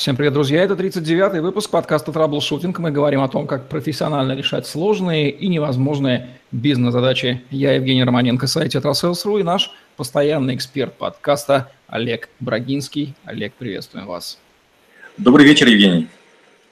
Всем привет, друзья! Это 39-й выпуск подкаста «Траблшутинг». Мы говорим о том, как профессионально решать сложные и невозможные бизнес-задачи. Я Евгений Романенко, сайт «Tetrasales.ru» и наш постоянный эксперт подкаста Олег Брагинский. Олег, приветствуем вас. Добрый вечер, Евгений.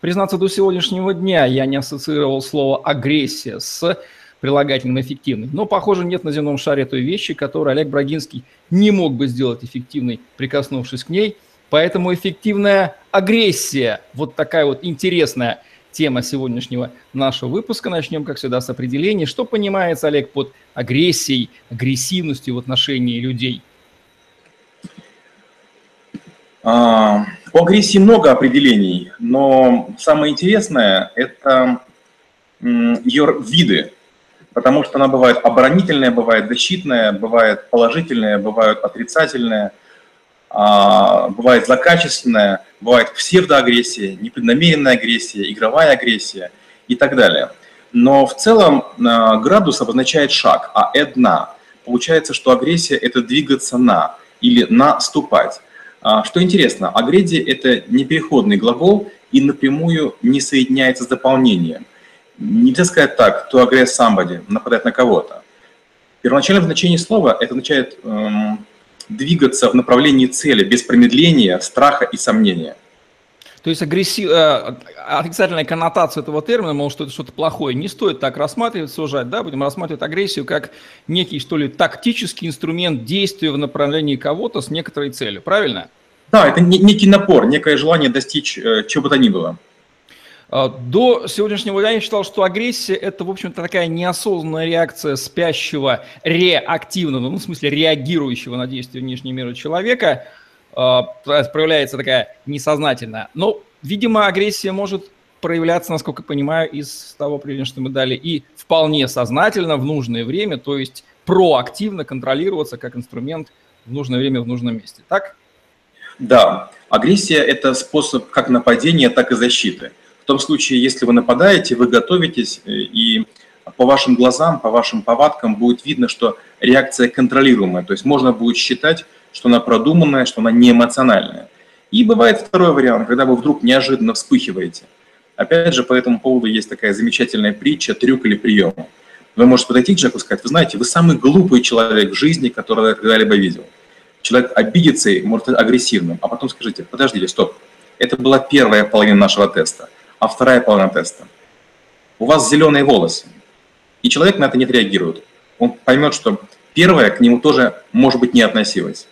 Признаться, до сегодняшнего дня я не ассоциировал слово «агрессия» с прилагательным «эффективный». Но, похоже, нет на земном шаре той вещи, которую Олег Брагинский не мог бы сделать эффективной, прикоснувшись к ней. Поэтому эффективная агрессия, вот такая вот интересная тема сегодняшнего нашего выпуска. Начнем, как всегда, с определения. Что понимается, Олег, под агрессией, агрессивностью в отношении людей? А, у агрессии много определений, но самое интересное – это ее виды, потому что она бывает оборонительная, бывает защитная, бывает положительная, бывает отрицательная, а, бывает злокачественная, бывает псевдоагрессия, непреднамеренная агрессия, игровая агрессия и так далее. Но в целом а, градус обозначает шаг, а «эдна». Получается, что агрессия – это двигаться на или наступать. А, что интересно, агреди – это непереходный глагол и напрямую не соединяется с дополнением. Нельзя сказать так, to aggress somebody, нападать на кого-то. Первоначальное значение слова – это означает эм, двигаться в направлении цели без промедления, страха и сомнения – то есть агрессив... Э, отрицательная коннотация этого термина, мол, что это что-то плохое, не стоит так рассматривать, сужать, да, будем рассматривать агрессию как некий, что ли, тактический инструмент действия в направлении кого-то с некоторой целью, правильно? Да, это некий напор, некое желание достичь э, чего бы то ни было. А, до сегодняшнего дня я считал, что агрессия – это, в общем-то, такая неосознанная реакция спящего, реактивного, ну, в смысле, реагирующего на действия внешнего мира человека – проявляется такая несознательная. Но, видимо, агрессия может проявляться, насколько я понимаю, из того определения, что мы дали, и вполне сознательно в нужное время, то есть проактивно контролироваться как инструмент в нужное время в нужном месте. Так? Да. Агрессия – это способ как нападения, так и защиты. В том случае, если вы нападаете, вы готовитесь, э, и по вашим глазам, по вашим повадкам будет видно, что реакция контролируемая. То есть можно будет считать, что она продуманная, что она не эмоциональная. И бывает второй вариант, когда вы вдруг неожиданно вспыхиваете. Опять же, по этому поводу есть такая замечательная притча, трюк или прием. Вы можете подойти к человеку и сказать, вы знаете, вы самый глупый человек в жизни, которого я когда-либо видел. Человек обидится и может агрессивным, а потом скажите, подождите, стоп, это была первая половина нашего теста, а вторая половина теста. У вас зеленые волосы, и человек на это не отреагирует. Он поймет, что первая к нему тоже, может быть, не относилась.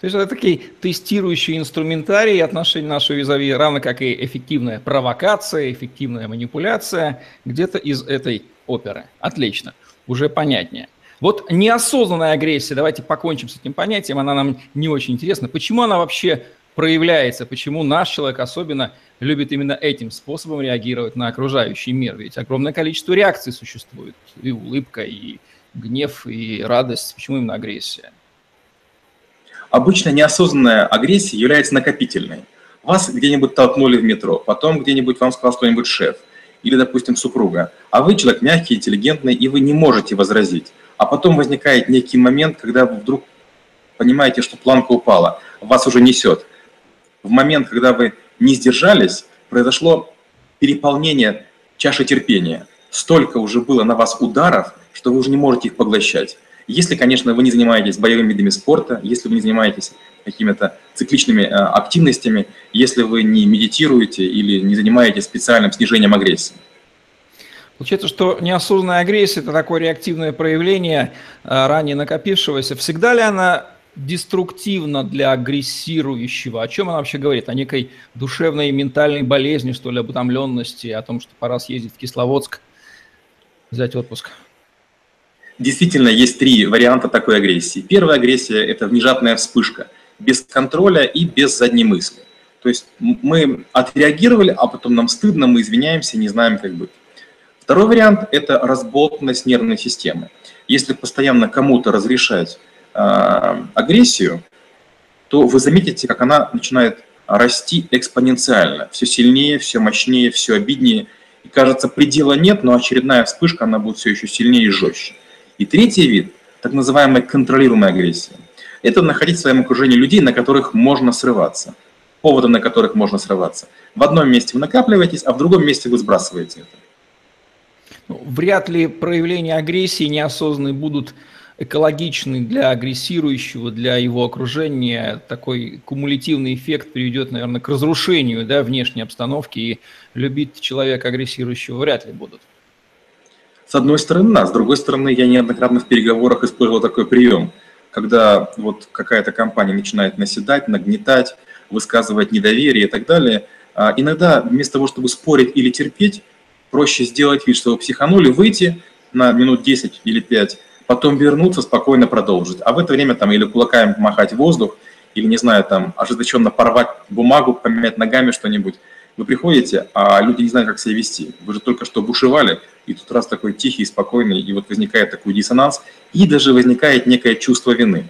То есть это такие тестирующие инструментарии отношений нашего визави, равно как и эффективная провокация, эффективная манипуляция, где-то из этой оперы. Отлично, уже понятнее. Вот неосознанная агрессия, давайте покончим с этим понятием, она нам не очень интересна. Почему она вообще проявляется, почему наш человек особенно любит именно этим способом реагировать на окружающий мир? Ведь огромное количество реакций существует, и улыбка, и гнев, и радость. Почему именно агрессия? Обычно неосознанная агрессия является накопительной. Вас где-нибудь толкнули в метро, потом где-нибудь вам сказал кто-нибудь шеф или, допустим, супруга, а вы человек мягкий, интеллигентный, и вы не можете возразить. А потом возникает некий момент, когда вы вдруг понимаете, что планка упала, вас уже несет. В момент, когда вы не сдержались, произошло переполнение чаши терпения. Столько уже было на вас ударов, что вы уже не можете их поглощать. Если, конечно, вы не занимаетесь боевыми видами спорта, если вы не занимаетесь какими-то цикличными э, активностями, если вы не медитируете или не занимаетесь специальным снижением агрессии. Получается, что неосознанная агрессия – это такое реактивное проявление э, ранее накопившегося. Всегда ли она деструктивна для агрессирующего? О чем она вообще говорит? О некой душевной и ментальной болезни, что ли, об утомленности, о том, что пора съездить в Кисловодск, взять отпуск? Действительно, есть три варианта такой агрессии. Первая агрессия – это внезапная вспышка, без контроля и без задней мысли. То есть мы отреагировали, а потом нам стыдно, мы извиняемся, не знаем, как быть. Второй вариант – это разболтанность нервной системы. Если постоянно кому-то разрешать э, агрессию, то вы заметите, как она начинает расти экспоненциально. Все сильнее, все мощнее, все обиднее. И кажется, предела нет, но очередная вспышка, она будет все еще сильнее и жестче. И третий вид, так называемая контролируемая агрессия. Это находить в своем окружении людей, на которых можно срываться, поводы, на которых можно срываться. В одном месте вы накапливаетесь, а в другом месте вы сбрасываете это. Ну, вряд ли проявления агрессии неосознанные будут экологичны для агрессирующего, для его окружения. Такой кумулятивный эффект приведет, наверное, к разрушению да, внешней обстановки, и любить человека агрессирующего вряд ли будут. С одной стороны, да. С другой стороны, я неоднократно в переговорах использовал такой прием, когда вот какая-то компания начинает наседать, нагнетать, высказывать недоверие и так далее. А иногда вместо того, чтобы спорить или терпеть, проще сделать вид, что вы психанули, выйти на минут 10 или 5, потом вернуться, спокойно продолжить. А в это время там или кулаками махать воздух, или, не знаю, там ожесточенно порвать бумагу, поменять ногами что-нибудь. Вы приходите, а люди не знают, как себя вести. Вы же только что бушевали, и тут раз такой тихий, спокойный, и вот возникает такой диссонанс, и даже возникает некое чувство вины.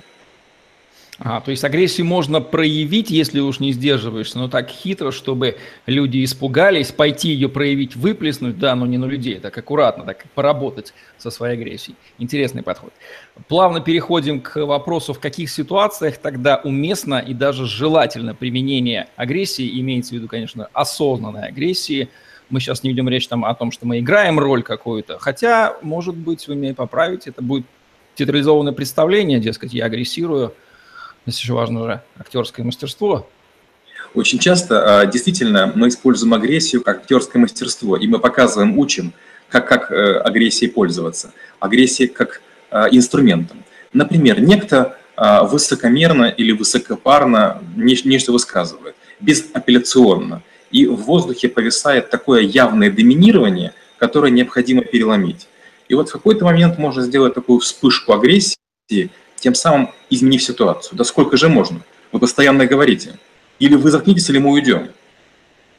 А, то есть агрессию можно проявить, если уж не сдерживаешься, но так хитро, чтобы люди испугались, пойти ее проявить, выплеснуть, да, но не на людей, так аккуратно, так поработать со своей агрессией. Интересный подход. Плавно переходим к вопросу, в каких ситуациях тогда уместно и даже желательно применение агрессии, имеется в виду, конечно, осознанной агрессии. Мы сейчас не ведем речь там о том, что мы играем роль какую-то, хотя, может быть, вы меня поправите, это будет театрализованное представление, дескать, я агрессирую, Здесь еще важно же актерское мастерство. Очень часто а, действительно мы используем агрессию как актерское мастерство, и мы показываем, учим, как, как э, агрессией пользоваться. Агрессия как а, инструментом. Например, некто а, высокомерно или высокопарно нечто высказывает, безапелляционно, и в воздухе повисает такое явное доминирование, которое необходимо переломить. И вот в какой-то момент можно сделать такую вспышку агрессии, тем самым изменив ситуацию. Да сколько же можно? Вы постоянно говорите. Или вы заткнитесь, или мы уйдем.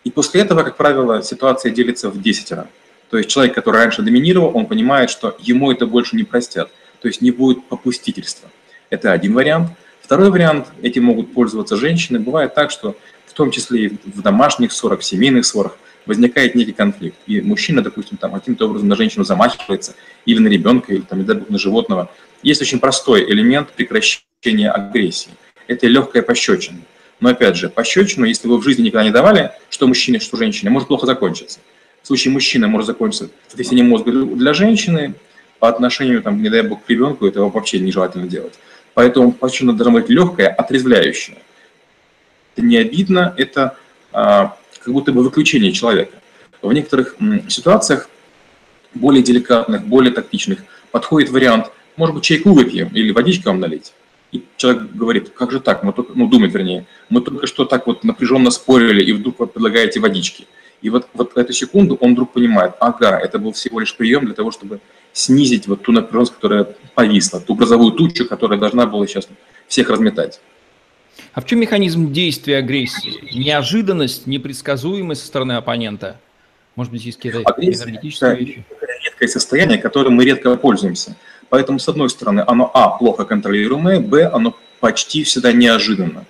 И после этого, как правило, ситуация делится в 10 раз. То есть человек, который раньше доминировал, он понимает, что ему это больше не простят. То есть не будет попустительства. Это один вариант. Второй вариант, этим могут пользоваться женщины. Бывает так, что в том числе и в домашних ссорах, в семейных ссорах возникает некий конфликт. И мужчина, допустим, там каким-то образом на женщину замахивается, или на ребенка, или там, не на животного. Есть очень простой элемент прекращения агрессии. Это легкая пощечина. Но опять же, пощечину, если вы в жизни никогда не давали, что мужчине, что женщине, может плохо закончиться. В случае мужчины может закончиться сотрясением мозга для женщины, по отношению, там, не дай бог, к ребенку, это вообще нежелательно делать. Поэтому пощечина должна быть легкая, отрезвляющая. Это не обидно, это а, как будто бы выключение человека. В некоторых м, ситуациях, более деликатных, более тактичных, подходит вариант – может быть, чайку выпьем или водичку вам налить? И человек говорит, как же так, мы только, ну, думает, вернее, мы только что так вот напряженно спорили, и вдруг вы предлагаете водички. И вот, вот в эту секунду он вдруг понимает, ага, это был всего лишь прием для того, чтобы снизить вот ту напряженность, которая повисла, ту грозовую тучу, которая должна была сейчас всех разметать. А в чем механизм действия агрессии? Неожиданность, непредсказуемость со стороны оппонента? Может быть, есть какие-то энергетические вещи? Это редкое состояние, которым мы редко пользуемся. Поэтому, с одной стороны, оно, а, плохо контролируемое, б, оно почти всегда неожиданно.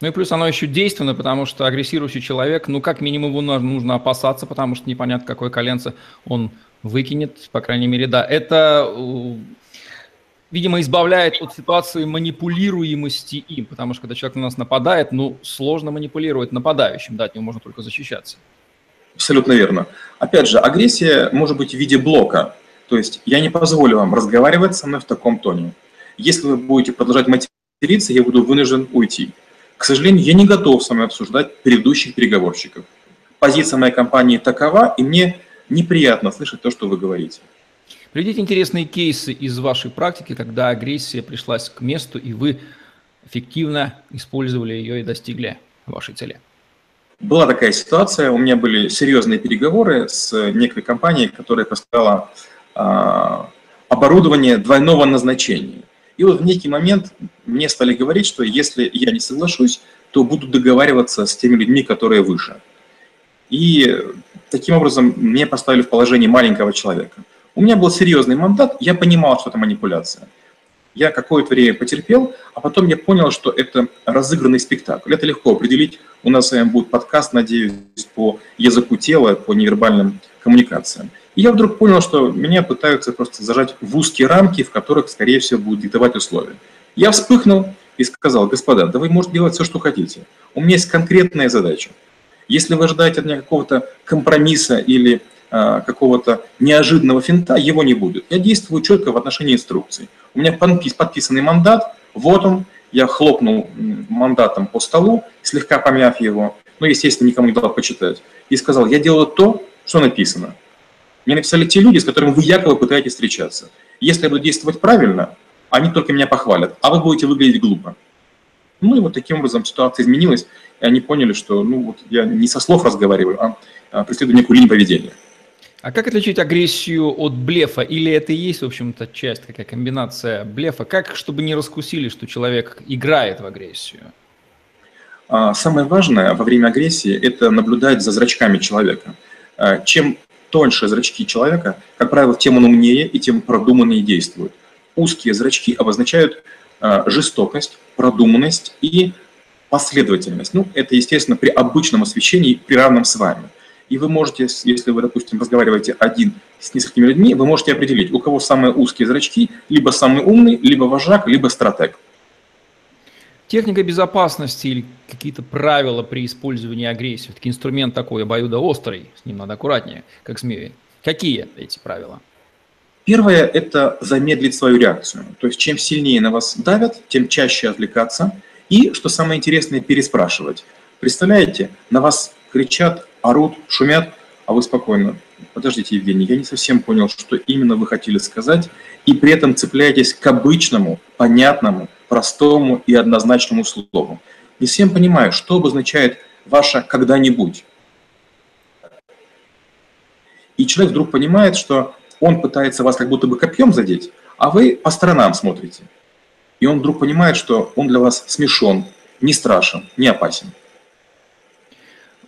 Ну и плюс оно еще действенно, потому что агрессирующий человек, ну как минимум его нужно опасаться, потому что непонятно, какое коленце он выкинет, по крайней мере, да. Это, видимо, избавляет от ситуации манипулируемости им, потому что когда человек на нас нападает, ну сложно манипулировать нападающим, да, от него можно только защищаться. Абсолютно верно. Опять же, агрессия может быть в виде блока. То есть я не позволю вам разговаривать со мной в таком тоне. Если вы будете продолжать материться, я буду вынужден уйти. К сожалению, я не готов с вами обсуждать предыдущих переговорщиков. Позиция моей компании такова, и мне неприятно слышать то, что вы говорите. Приведите интересные кейсы из вашей практики, когда агрессия пришлась к месту, и вы эффективно использовали ее и достигли вашей цели. Была такая ситуация, у меня были серьезные переговоры с некой компанией, которая поставила оборудование двойного назначения. И вот в некий момент мне стали говорить, что если я не соглашусь, то буду договариваться с теми людьми, которые выше. И таким образом меня поставили в положение маленького человека. У меня был серьезный мандат, я понимал, что это манипуляция. Я какое-то время потерпел, а потом я понял, что это разыгранный спектакль. Это легко определить. У нас с вами будет подкаст, надеюсь, по языку тела, по невербальным коммуникациям. И я вдруг понял, что меня пытаются просто зажать в узкие рамки, в которых, скорее всего, будут диктовать условия. Я вспыхнул и сказал, господа, да вы можете делать все, что хотите. У меня есть конкретная задача. Если вы ожидаете от меня какого-то компромисса или э, какого-то неожиданного финта, его не будет. Я действую четко в отношении инструкций. У меня подпис, подписанный мандат, вот он, я хлопнул мандатом по столу, слегка помяв его, но, естественно, никому не дал почитать, и сказал, я делаю то, что написано. Мне написали те люди, с которыми вы якобы пытаетесь встречаться. Если я буду действовать правильно, они только меня похвалят, а вы будете выглядеть глупо. Ну и вот таким образом ситуация изменилась, и они поняли, что ну вот я не со слов разговариваю, а, а преследую некую линию поведения. А как отличить агрессию от блефа? Или это и есть, в общем-то, часть, какая комбинация блефа? Как, чтобы не раскусили, что человек играет в агрессию? А, самое важное во время агрессии – это наблюдать за зрачками человека. А, чем тоньше зрачки человека, как правило, тем он умнее и тем продуманнее действует. Узкие зрачки обозначают а, жестокость, продуманность и последовательность. Ну, это, естественно, при обычном освещении, при равном с вами. И вы можете, если вы, допустим, разговариваете один с несколькими людьми, вы можете определить, у кого самые узкие зрачки, либо самый умный, либо вожак, либо стратег. Техника безопасности или какие-то правила при использовании агрессии. Таки инструмент такой обоюдоострый, с ним надо аккуратнее, как змеи. Какие эти правила? Первое – это замедлить свою реакцию. То есть чем сильнее на вас давят, тем чаще отвлекаться. И, что самое интересное, переспрашивать. Представляете, на вас кричат, орут, шумят, а вы спокойно. Подождите, Евгений, я не совсем понял, что именно вы хотели сказать, и при этом цепляетесь к обычному, понятному, простому и однозначному слову. Не всем понимаю, что обозначает ваше «когда-нибудь». И человек вдруг понимает, что он пытается вас как будто бы копьем задеть, а вы по сторонам смотрите. И он вдруг понимает, что он для вас смешон, не страшен, не опасен.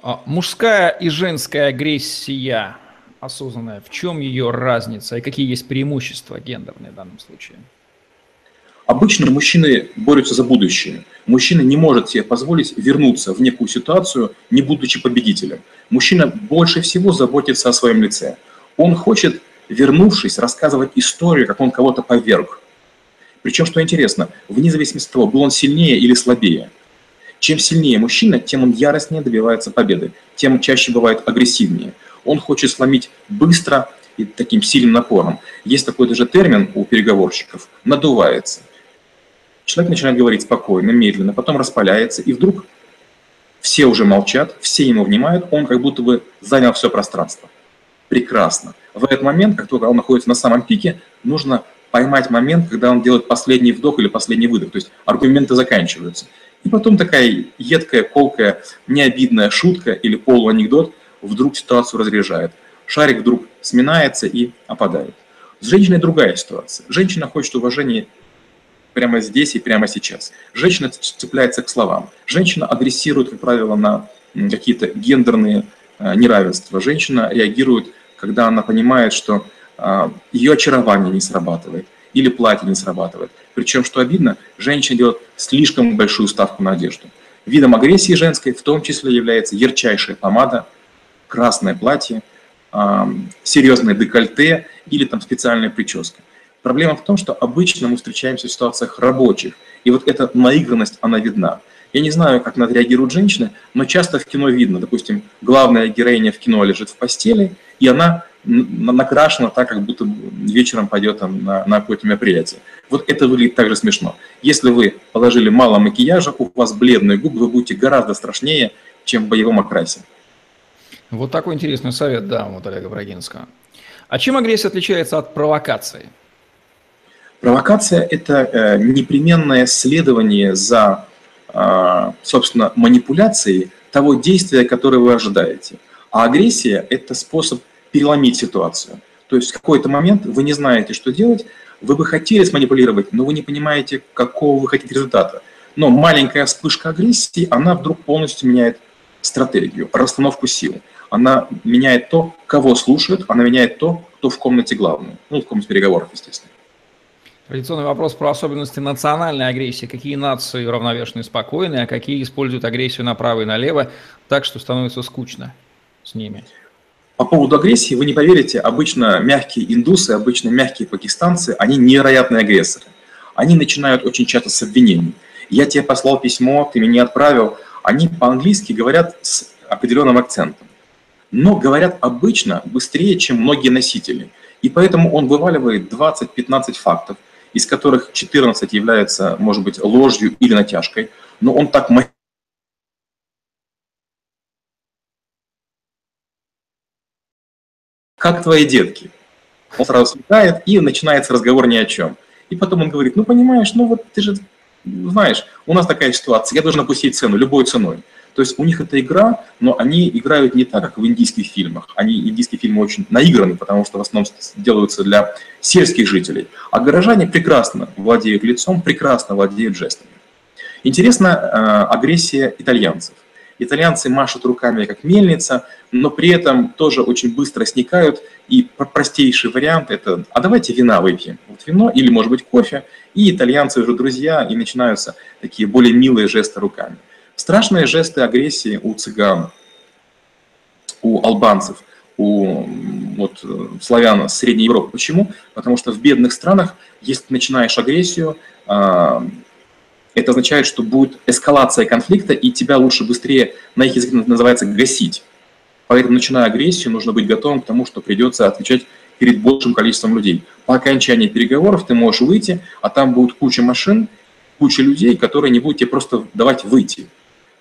А мужская и женская агрессия осознанная, в чем ее разница и какие есть преимущества гендерные в данном случае? Обычно мужчины борются за будущее. Мужчина не может себе позволить вернуться в некую ситуацию, не будучи победителем. Мужчина больше всего заботится о своем лице. Он хочет, вернувшись, рассказывать историю, как он кого-то поверг. Причем, что интересно, вне зависимости от того, был он сильнее или слабее. Чем сильнее мужчина, тем он яростнее добивается победы, тем чаще бывает агрессивнее. Он хочет сломить быстро и таким сильным напором. Есть такой даже термин у переговорщиков – надувается. Человек начинает говорить спокойно, медленно, потом распаляется, и вдруг все уже молчат, все ему внимают, он как будто бы занял все пространство. Прекрасно. В этот момент, как только он находится на самом пике, нужно поймать момент, когда он делает последний вдох или последний выдох. То есть аргументы заканчиваются. И потом такая едкая, колкая, необидная шутка или полуанекдот вдруг ситуацию разряжает. Шарик вдруг сминается и опадает. С женщиной другая ситуация. Женщина хочет уважения прямо здесь и прямо сейчас. Женщина цепляется к словам. Женщина агрессирует, как правило, на какие-то гендерные э, неравенства. Женщина реагирует, когда она понимает, что э, ее очарование не срабатывает или платье не срабатывает. Причем, что обидно, женщина делает слишком большую ставку на одежду. Видом агрессии женской в том числе является ярчайшая помада, красное платье, серьезное декольте или там специальная прическа. Проблема в том, что обычно мы встречаемся в ситуациях рабочих, и вот эта наигранность, она видна. Я не знаю, как на это реагируют женщины, но часто в кино видно, допустим, главная героиня в кино лежит в постели, и она накрашена так, как будто вечером пойдет там, на, на какое-то мероприятие. Вот это выглядит также смешно. Если вы положили мало макияжа, у вас бледные губы, вы будете гораздо страшнее, чем в боевом окрасе. Вот такой интересный совет, да, вот Олега Брагинского. А чем агрессия отличается от провокации? Провокация – это э, непременное следование за, э, собственно, манипуляцией того действия, которое вы ожидаете. А агрессия – это способ переломить ситуацию. То есть в какой-то момент вы не знаете, что делать, вы бы хотели сманипулировать, но вы не понимаете, какого вы хотите результата. Но маленькая вспышка агрессии, она вдруг полностью меняет стратегию, расстановку сил. Она меняет то, кого слушают, она меняет то, кто в комнате главный. Ну, в комнате переговоров, естественно. Традиционный вопрос про особенности национальной агрессии. Какие нации равновешены и спокойны, а какие используют агрессию направо и налево так, что становится скучно с ними? По поводу агрессии, вы не поверите, обычно мягкие индусы, обычно мягкие пакистанцы, они невероятные агрессоры. Они начинают очень часто с обвинений. Я тебе послал письмо, ты меня отправил. Они по-английски говорят с определенным акцентом. Но говорят обычно быстрее, чем многие носители. И поэтому он вываливает 20-15 фактов, из которых 14 являются, может быть, ложью или натяжкой. Но он так как твои детки? Он сразу слетает, и начинается разговор ни о чем. И потом он говорит, ну понимаешь, ну вот ты же знаешь, у нас такая ситуация, я должен опустить цену любой ценой. То есть у них это игра, но они играют не так, как в индийских фильмах. Они, индийские фильмы очень наиграны, потому что в основном делаются для сельских жителей. А горожане прекрасно владеют лицом, прекрасно владеют жестами. Интересна э, агрессия итальянцев. Итальянцы машут руками, как мельница, но при этом тоже очень быстро сникают. И простейший вариант – это «а давайте вина выпьем». Вот вино или, может быть, кофе. И итальянцы уже друзья, и начинаются такие более милые жесты руками. Страшные жесты агрессии у цыган, у албанцев, у вот, славян Средней Европы. Почему? Потому что в бедных странах, если ты начинаешь агрессию, а, это означает, что будет эскалация конфликта, и тебя лучше быстрее, на их языке называется, гасить. Поэтому, начиная агрессию, нужно быть готовым к тому, что придется отвечать перед большим количеством людей. По окончании переговоров ты можешь выйти, а там будет куча машин, куча людей, которые не будут тебе просто давать выйти.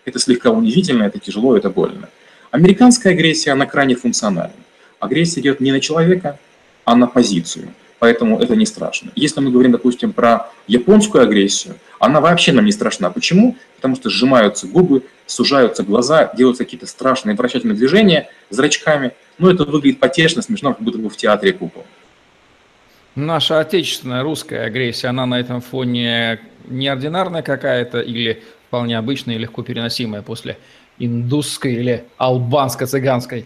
Это слегка унизительно, это тяжело, это больно. Американская агрессия, она крайне функциональна. Агрессия идет не на человека, а на позицию поэтому это не страшно. Если мы говорим, допустим, про японскую агрессию, она вообще нам не страшна. Почему? Потому что сжимаются губы, сужаются глаза, делаются какие-то страшные вращательные движения зрачками. Ну, это выглядит потешно, смешно, как будто бы в театре кукол. Наша отечественная русская агрессия, она на этом фоне неординарная какая-то или вполне обычная и легко переносимая после индусской или албанско-цыганской?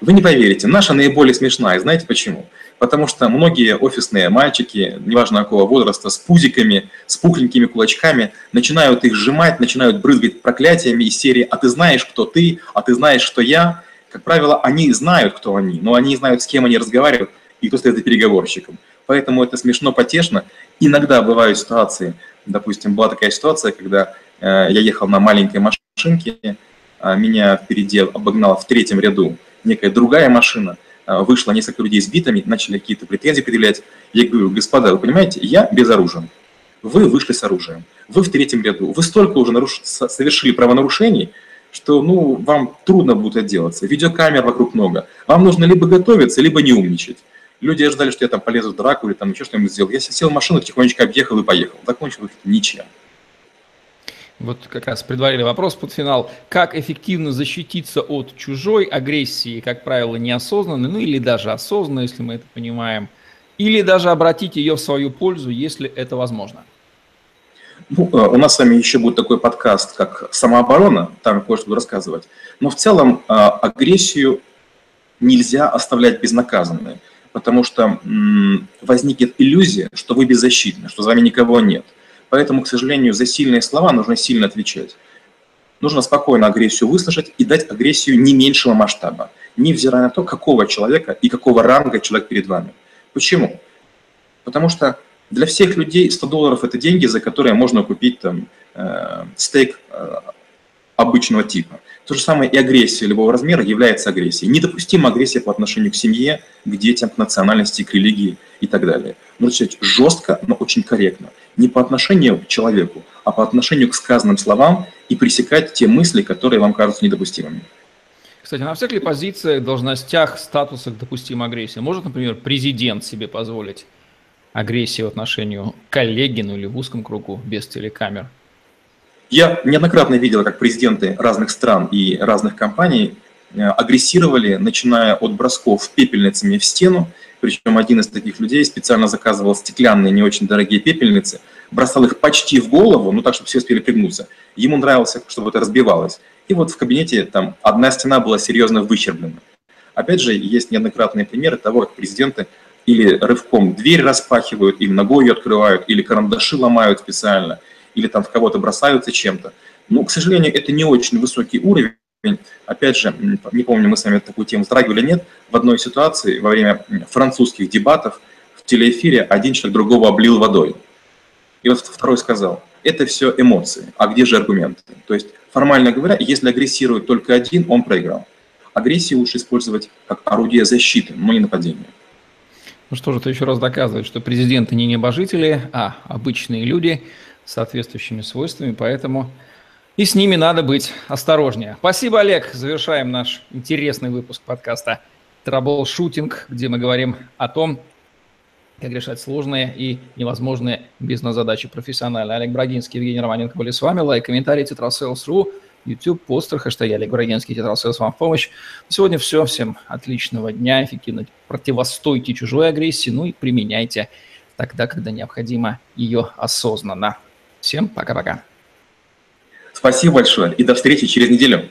Вы не поверите, наша наиболее смешная. Знаете почему? потому что многие офисные мальчики, неважно какого возраста, с пузиками, с пухленькими кулачками, начинают их сжимать, начинают брызгать проклятиями из серии «А ты знаешь, кто ты? А ты знаешь, что я?» Как правило, они знают, кто они, но они знают, с кем они разговаривают и кто стоит за переговорщиком. Поэтому это смешно, потешно. Иногда бывают ситуации, допустим, была такая ситуация, когда э, я ехал на маленькой машинке, а меня впереди обогнала в третьем ряду некая другая машина – а, вышло несколько людей с битами, начали какие-то претензии предъявлять. Я говорю, господа, вы понимаете, я безоружен. Вы вышли с оружием. Вы в третьем ряду. Вы столько уже наруш... совершили правонарушений, что ну, вам трудно будет отделаться. Видеокамер вокруг много. Вам нужно либо готовиться, либо не умничать. Люди ожидали, что я там полезу в драку или там еще что-нибудь сделал. Я сел в машину, тихонечко объехал и поехал. Закончилось ничем. Вот как раз предварили вопрос под финал. Как эффективно защититься от чужой агрессии, как правило, неосознанной, ну или даже осознанной, если мы это понимаем, или даже обратить ее в свою пользу, если это возможно? Ну, э, у нас с вами еще будет такой подкаст, как «Самооборона», там кое-что буду рассказывать. Но в целом э, агрессию нельзя оставлять безнаказанной, потому что возникнет иллюзия, что вы беззащитны, что за вами никого нет – Поэтому, к сожалению, за сильные слова нужно сильно отвечать. Нужно спокойно агрессию выслушать и дать агрессию не меньшего масштаба, невзирая на то, какого человека и какого ранга человек перед вами. Почему? Потому что для всех людей 100 долларов – это деньги, за которые можно купить там, э, стейк э, обычного типа. То же самое и агрессия любого размера является агрессией. Недопустима агрессия по отношению к семье, к детям, к национальности, к религии и так далее. Нужно сказать жестко, но очень корректно. Не по отношению к человеку, а по отношению к сказанным словам и пресекать те мысли, которые вам кажутся недопустимыми. Кстати, на всех ли позициях, должностях, статусах допустима агрессия? Может, например, президент себе позволить агрессию в отношению к коллеге, ну или в узком кругу, без телекамер? Я неоднократно видел, как президенты разных стран и разных компаний агрессировали, начиная от бросков пепельницами в стену, причем один из таких людей специально заказывал стеклянные, не очень дорогие пепельницы, бросал их почти в голову, ну так, чтобы все успели пригнуться. Ему нравилось, чтобы это разбивалось. И вот в кабинете там одна стена была серьезно выщерблена. Опять же, есть неоднократные примеры того, как президенты или рывком дверь распахивают, или ногой ее открывают, или карандаши ломают специально, или там в кого-то бросаются чем-то. Но, к сожалению, это не очень высокий уровень. Опять же, не помню, мы с вами такую тему затрагивали, нет, в одной ситуации во время французских дебатов в телеэфире один человек другого облил водой. И вот второй сказал, это все эмоции, а где же аргументы? То есть, формально говоря, если агрессирует только один, он проиграл. Агрессию лучше использовать как орудие защиты, но не нападения. Ну что же, это еще раз доказывает, что президенты не небожители, а обычные люди соответствующими свойствами, поэтому и с ними надо быть осторожнее. Спасибо, Олег. Завершаем наш интересный выпуск подкаста «Траблшутинг», где мы говорим о том, как решать сложные и невозможные бизнес-задачи профессионально. Олег Брагинский, Евгений Романенко были с вами. Лайк, комментарий, Tetrasales.ru, YouTube, Podster, хэштег Олег Брагинский, Tetrasales вам в помощь. сегодня все. Всем отличного дня, эффективно противостойте чужой агрессии, ну и применяйте тогда, когда необходимо ее осознанно. Всем пока-пока. Спасибо большое и до встречи через неделю.